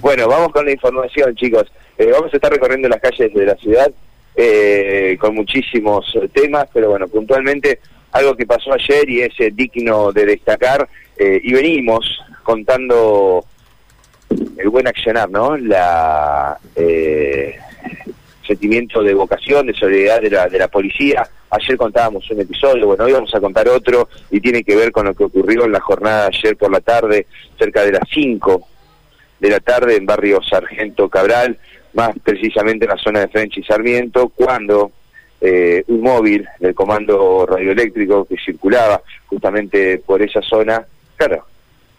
Bueno, vamos con la información, chicos. Eh, vamos a estar recorriendo las calles de la ciudad eh, con muchísimos temas, pero bueno, puntualmente algo que pasó ayer y es eh, digno de destacar, y venimos contando el buen accionar, ¿no? La sentimiento de vocación, de solidaridad de la, de la policía. Ayer contábamos un episodio, bueno, hoy vamos a contar otro y tiene que ver con lo que ocurrió en la jornada ayer por la tarde, cerca de las 5 de la tarde en barrio Sargento Cabral, más precisamente en la zona de French y Sarmiento, cuando eh, un móvil del comando radioeléctrico que circulaba justamente por esa zona, claro,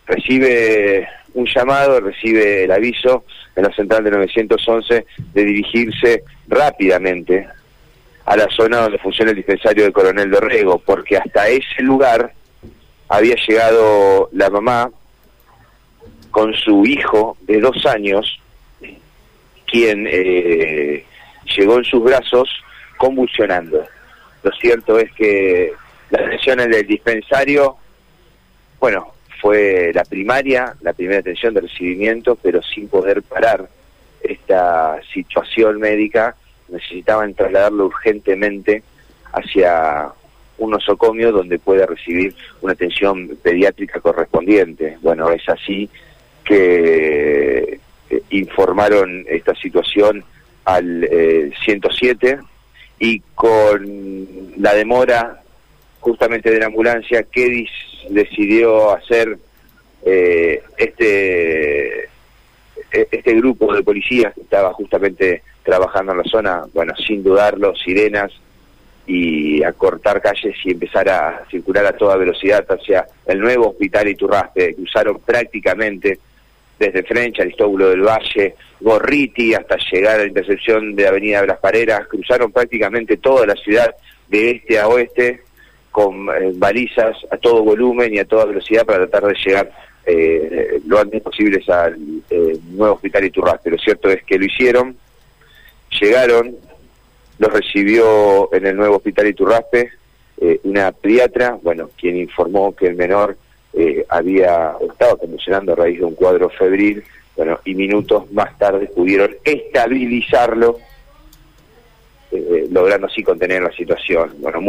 recibe un llamado, recibe el aviso en la central de 911 de dirigirse rápidamente a la zona donde funciona el dispensario de Coronel Dorrego, porque hasta ese lugar había llegado la mamá con su hijo de dos años, quien eh, llegó en sus brazos convulsionando. Lo cierto es que la atención en el dispensario, bueno, fue la primaria, la primera atención de recibimiento, pero sin poder parar esta situación médica, necesitaban trasladarlo urgentemente hacia un nosocomio donde pueda recibir una atención pediátrica correspondiente. Bueno, es así que eh, informaron esta situación al 107 eh, y con la demora justamente de la ambulancia, que decidió hacer eh, este e-, este grupo de policías que estaba justamente trabajando en la zona, bueno, sin dudarlo, sirenas y a cortar calles y empezar a circular a toda velocidad hacia el nuevo hospital Iturraspe, que usaron prácticamente desde French, Aristóbulo del Valle, Gorriti, hasta llegar a la intersección de Avenida de las Pareras, cruzaron prácticamente toda la ciudad de este a oeste con eh, balizas a todo volumen y a toda velocidad para tratar de llegar eh, lo antes posible al eh, nuevo hospital Iturraspe. Lo cierto es que lo hicieron, llegaron, los recibió en el nuevo hospital Iturraspe una pediatra, bueno, quien informó que el menor eh, había estado convulsionando a raíz de un cuadro febril, bueno, y minutos más tarde pudieron estabilizarlo, eh, logrando así contener la situación. Bueno,